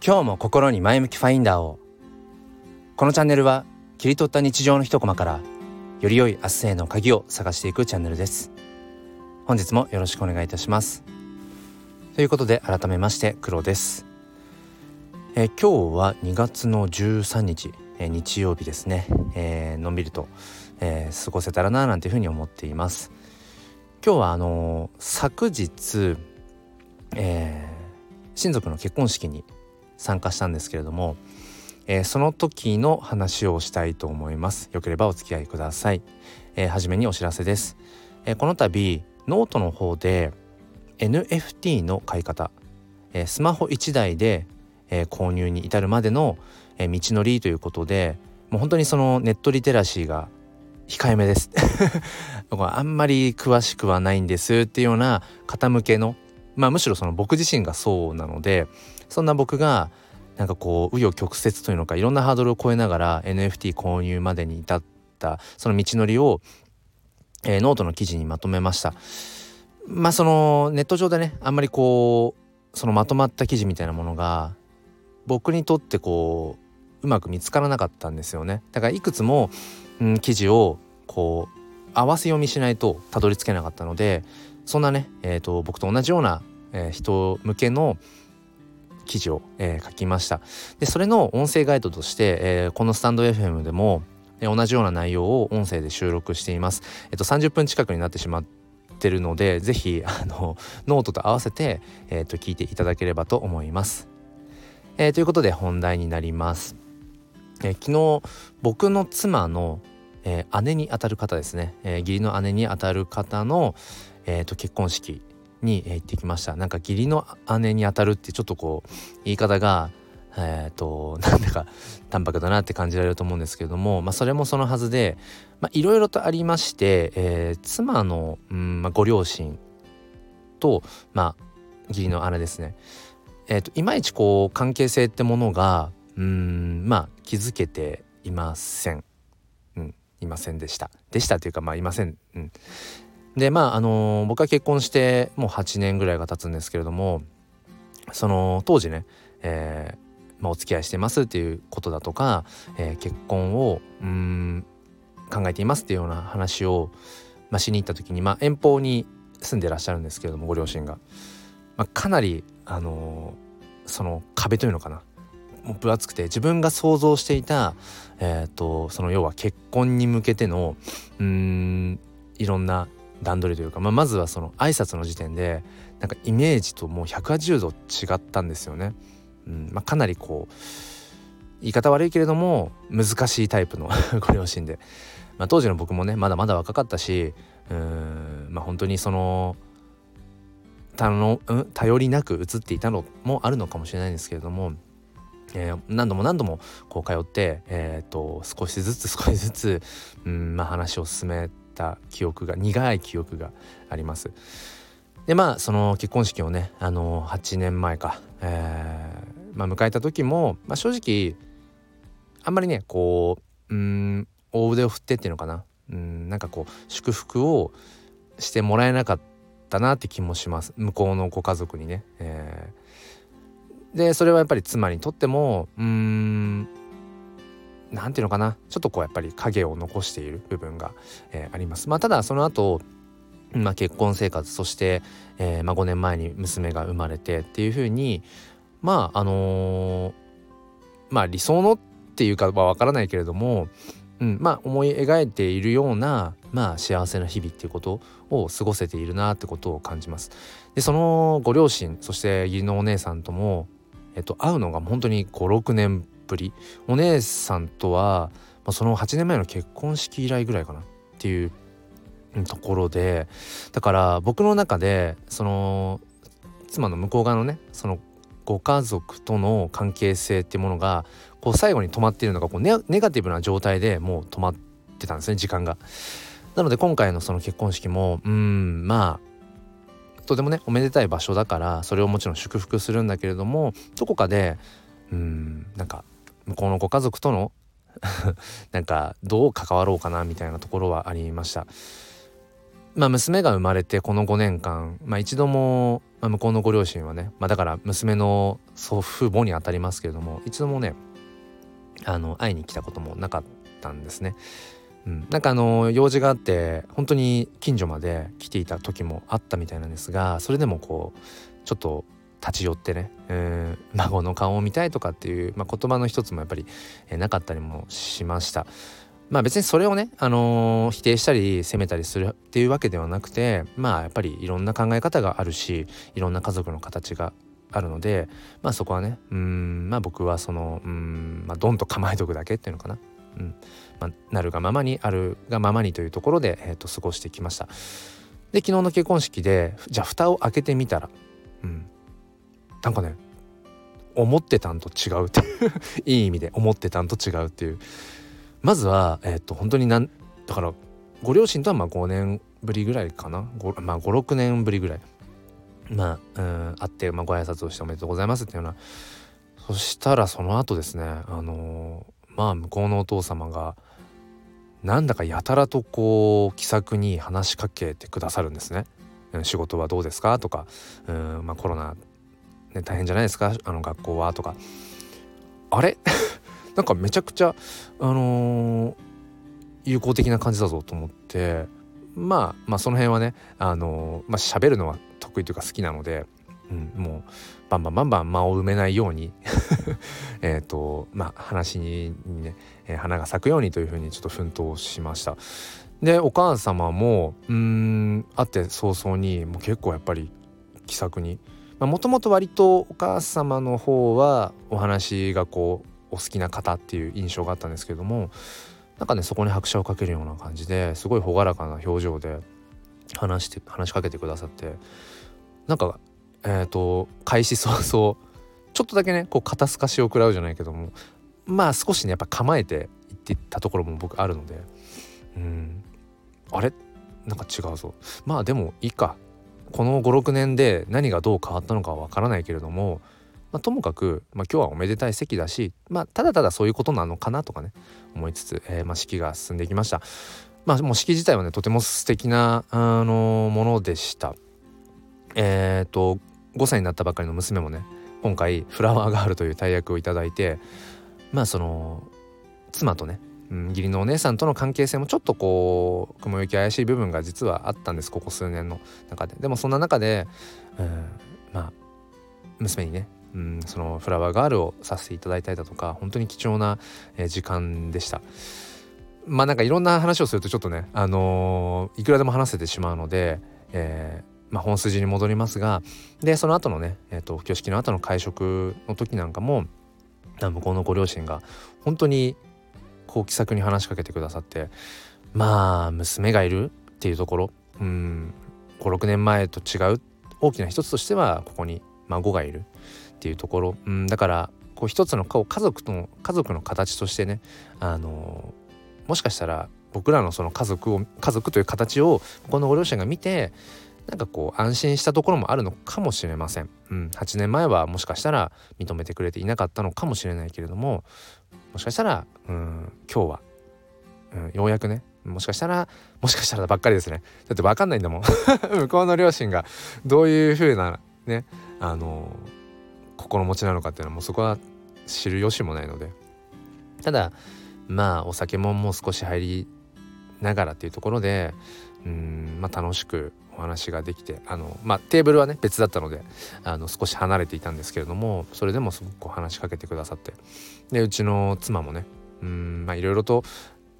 今日も心に前向きファインダーを。このチャンネルは切り取った日常の一コマからより良い明日への鍵を探していくチャンネルです。本日もよろしくお願いいたします。ということで改めまして黒です。えー、今日は2月の13日、えー、日曜日ですね、えー、のんびりと、え過ごせたらななんていうふうに思っています。今日はあの昨日、え親族の結婚式に参加したんですけれども、えー、その時の話をしたいと思います。よければお付き合いください、えー、初めにお知らせです、えー、この度ノートの方で NFT の買い方、えスマホ1台で、え購入に至るまでの、え道のりということでもう本当にそのネットリテラシーが控えめです。僕はあんまり詳しくはないんですっていうような方向けのまあむしろその僕自身がそうなのでそんな僕がなんかこう紆余曲折というのかいろんなハードルを超えながら NFT 購入までに至ったその道のりを、えー、ノートの記事にまとめました。まあそのネット上でねあんまりこうそのまとまった記事みたいなものが僕にとってこううまく見つからなかったんですよね。だからいくつも、うん、記事をこう合わせ読みしないとたどり着けなかったのでそんなね、えーと、僕と同じような、えー、人向けの記事を、えー、書きました。でそれの音声ガイドとして、えー、このスタンド FM でも、えー、同じような内容を音声で収録しています。えっと30分近くになってしまってるので是非あのノートと合わせて、えー、と聞いていただければと思います、え、ということで本題になります、え、昨日僕の妻の、え、姉にあたる方ですね、え、義理の姉にあたる方の、えー、と結婚式に行ってきましたなんか義理の姉にあたるってちょっとこう言い方がえっ、ー、となんだか淡白だなって感じられると思うんですけれども、まあ、それもそのはずでいろいろとありまして、えー、妻の、うんまあ、ご両親と、まあ、義理の姉ですね、えーと、いまいちこう関係性ってものがうんまあ気づけていません。うん、いませんでした。でしたっていうかまあいません。うん、でまああの、僕は結婚してもう8年ぐらいが経つんですけれどもその当時ね、えーまあ、お付き合いしてますっていうことだとか、えー、結婚をうん考えていますっていうような話を、まあ、しに行った時に、まあ、遠方に住んでらっしゃるんですけれどもご両親が、まあ、かなり、あのー、その壁というのかな。もう分厚くて自分が想像していた、えーとその要は結婚に向けてのうんいろんな段取りというか、まあ、まずはその挨拶の時点でなんかイメージともう180度違ったんですよね。うんまあ、かなりこう言い方悪いけれども難しいタイプの ご両親で、まあ、当時の僕もねまだまだ若かったしうんまあ本当にそのたの、うん、頼りなく映っていたのもあるのかもしれないんですけれども、えー、何度も何度もこう通って、えーと、と少しずつ少しずつ、うんまあ、話を進めた記憶が苦い記憶があります。でまあその結婚式をねあの8年前か、えーまあ、迎えた時も、まあ、正直あんまりねこううん大腕を振ってっていうのかなうんなんかこう祝福をしてもらえなかったなって気もします向こうのご家族にね。えー、でそれはやっぱり妻にとってもうん何ていうのかなちょっとこうやっぱり影を残している部分が、えー、あります。まあ、ただその後まあ、結婚生活そして、えーまあ、5年前に娘が生まれてっていうふうにまああのー、まあ理想のっていうかは分からないけれども、うん、まあ思い描いているような、まあ、幸せな日々っていうことを過ごせているなってことを感じます。でそのご両親そして義理のお姉さんとも、えっと、会うのが本当に56年ぶりお姉さんとは、まあ、その8年前の結婚式以来ぐらいかなっていうところでだから僕の中でその妻の向こう側のねそのご家族との関係性っていうものがこう最後に止まっているのがこうネガティブな状態でもう止まってたんですね時間が。なので今回のその結婚式もうんまあとてもねおめでたい場所だからそれをもちろん祝福するんだけれどもどこかでうんなんか向こうのご家族との なんかどう関わろうかなみたいなところはありました。まあ娘が生まれてこの5年間、まあ、一度も、まあ、向こうのご両親はね、まあ、だから娘の祖父母にあたりますけれども一度もねあの会いに来たこともなかったんですね。うん、なんかあの用事があって本当に近所まで来ていた時もあったみたいなんですがそれでもこうちょっと立ち寄ってね、えー、孫の顔を見たいとかっていう、まあ、言葉の一つもやっぱり、えー、なかったりもしました。まあ別にそれをね、あのー、否定したり責めたりするっていうわけではなくてまあやっぱりいろんな考え方があるしいろんな家族の形があるのでまあそこはねうんまあ僕はそのうんまあドンと構えとくだけっていうのかな。うんまあ、なるがままにあるがままにというところで、えー、と過ごしてきました。で昨日の結婚式でじゃあ蓋を開けてみたら、うん、なんかね思ってたんと違うっていういい意味で思ってたんと違うっていう。まずはえっ、ー、と本当になんだからご両親とはまあ5年ぶりぐらいかな。まあ56年ぶりぐらい。まあうん会って、まあ、ご挨拶をしておめでとうございますっていうような。そしたらその後ですねあのー、まあ向こうのお父様がなんだかやたらとこう気さくに話しかけてくださるんですね。仕事はどうですか？とかうん、まあ、コロナね、大変じゃないですか？あの学校は？とか。あれ？なんかめちゃくちゃあのー、友好的な感じだぞと思って。まあまあその辺はねあのー、まあ喋るのは得意というか好きなので、うん、もうバンバンバンバン間を埋めないように。えっとまあ話にね、えー、花が咲くようにというふうにちょっと奮闘しました。でお母様もうん会って早々にもう結構やっぱり気さくにもともと割とお母様の方はお話がこうお好きな方っていう印象があったんですけどもなんかねそこに拍車をかけるような感じですごい朗らかな表情で話して話しかけてくださってなんかえっ、ー、と開始早々ちょっとだけねこう肩透かしを食らうじゃないけどもまあ少しねやっぱ構えていってたところも僕あるのでうんあれ？なんか違うぞ。まあでもいいか。この56年で何がどう変わったのかはわからないけれども、まあ、ともかく、まあ、今日はおめでたい席だし、まあ、ただただそういうことなのかなとかね思いつつ、えー、まあ、式が進んでいきました。まあ、もう式自体はねとても素敵なあのものでした。えっ、と5歳になったばかりの娘もね今回フラワーガールという大役をいただいてまあその妻とねうん、義理のお姉さんとの関係性もちょっとこう雲行き怪しい部分が実はあったんですここ数年の中で。でもそんな中で、うん、まあ娘にね、うん、そのフラワーガールをさせていただいたりだとか本当に貴重な、え、時間でした。まあなんかいろんな話をするとちょっとねあのー、いくらでも話せてしまうので、えーまあ、本筋に戻りますがでその後のね、えーと、挙式の後の会食の時なんかも向こうのご両親が本当にこう気さくに話しかけてくださってまあ娘がいるっていうところ。うん。56年前と違う大きな一つとしてはここに孫がいるっていうところ。うん。だからこう一つの家族の家族の形としてねあのもしかしたら僕らのその家族を家族という形をこのご両親が見てなんかこう安心したところもあるのかもしれません。うん、8年前はもしかしたら認めてくれていなかったのかもしれないけれどももしかしたらうん今日は、うん、ようやくねもしかしたらもしかしたらばっかりですね。だって分かんないんだもん。向こうの両親がどういう風なねあの心持ちなのかっていうのはもうそこは知る由もないので。ただまあお酒ももう少し入りながらっていうところでうんまあ楽しくお話ができてあの、まあ、テーブルはね別だったのであの少し離れていたんですけれどもそれでもすごくこう話しかけてくださってでうちの妻もねうんまあいろいろと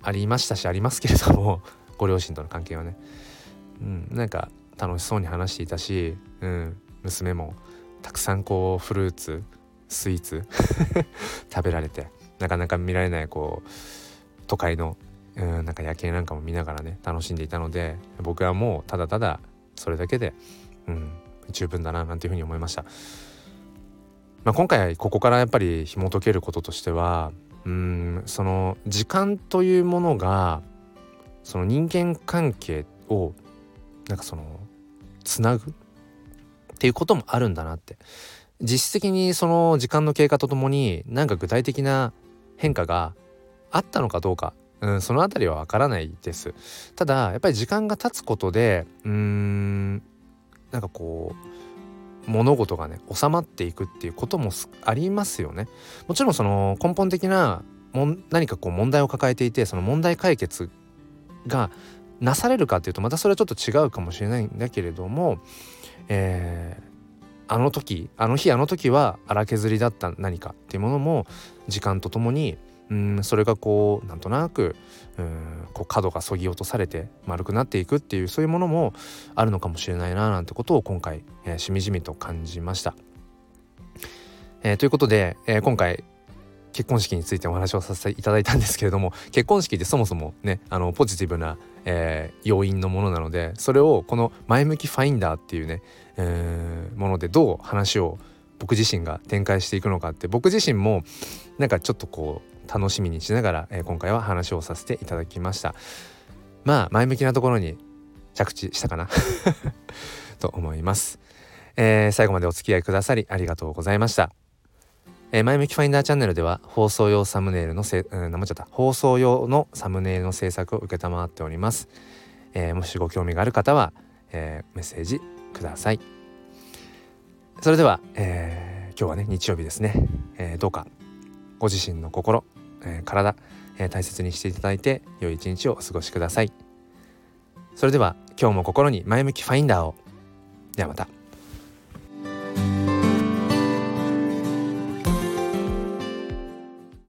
ありましたしありますけれども ご両親との関係はね、うん、なんか楽しそうに話していたし、うん、娘もたくさんこうフルーツスイーツ 食べられてなかなか見られないこう都会のうんなんか夜景なんかも見ながらね楽しんでいたので僕はもうただただそれだけで、うん、十分だななんていうふうに思いました。まあ、今回ここからやっぱり紐解けることとしてはうんその時間というものがその人間関係をなんかそのつなぐっていうこともあるんだなって実質的にその時間の経過とともに何か具体的な変化があったのかどうかうん、その辺りはわからないです。ただやっぱり時間が経つことでうーんなんかこう物事がね収まっていくっていうこともありますよね。もちろんその根本的なも何かこう問題を抱えていてその問題解決がなされるかっていうとまたそれはちょっと違うかもしれないんだけれども、えー、あの時あの日あの時は荒削りだった何かっていうものも時間とともにうんそれがこうなんとなくうんこう角がそぎ落とされて丸くなっていくっていうそういうものもあるのかもしれないななんてことを今回、えー、しみじみと感じました。えー、ということで、えー、今回結婚式についてお話をさせていただいたんですけれども結婚式ってそもそもねあのポジティブな、えー、要因のものなのでそれをこの前向きファインダーっていうね、えー、ものでどう話を僕自身が展開していくのかって僕自身もなんかちょっとこう楽しみにしながら、えー、今回は話をさせていただきました。まあ前向きなところに着地したかな。と思います、えー、最後までお付き合いくださりありがとうございました。えー、前向きファインダーチャンネルでは放送用サムネイルのせ、うん、名前ちゃった。放送用のサムネイルの制作を承っております、えー、もしご興味がある方は、えー、メッセージください。それでは、えー、今日はね日曜日ですね、えー、どうかご自身の心、え、体、えー、大切にしていただいて良い一日をお過ごしください。それでは今日も心に前向きファインダーを。ではまた。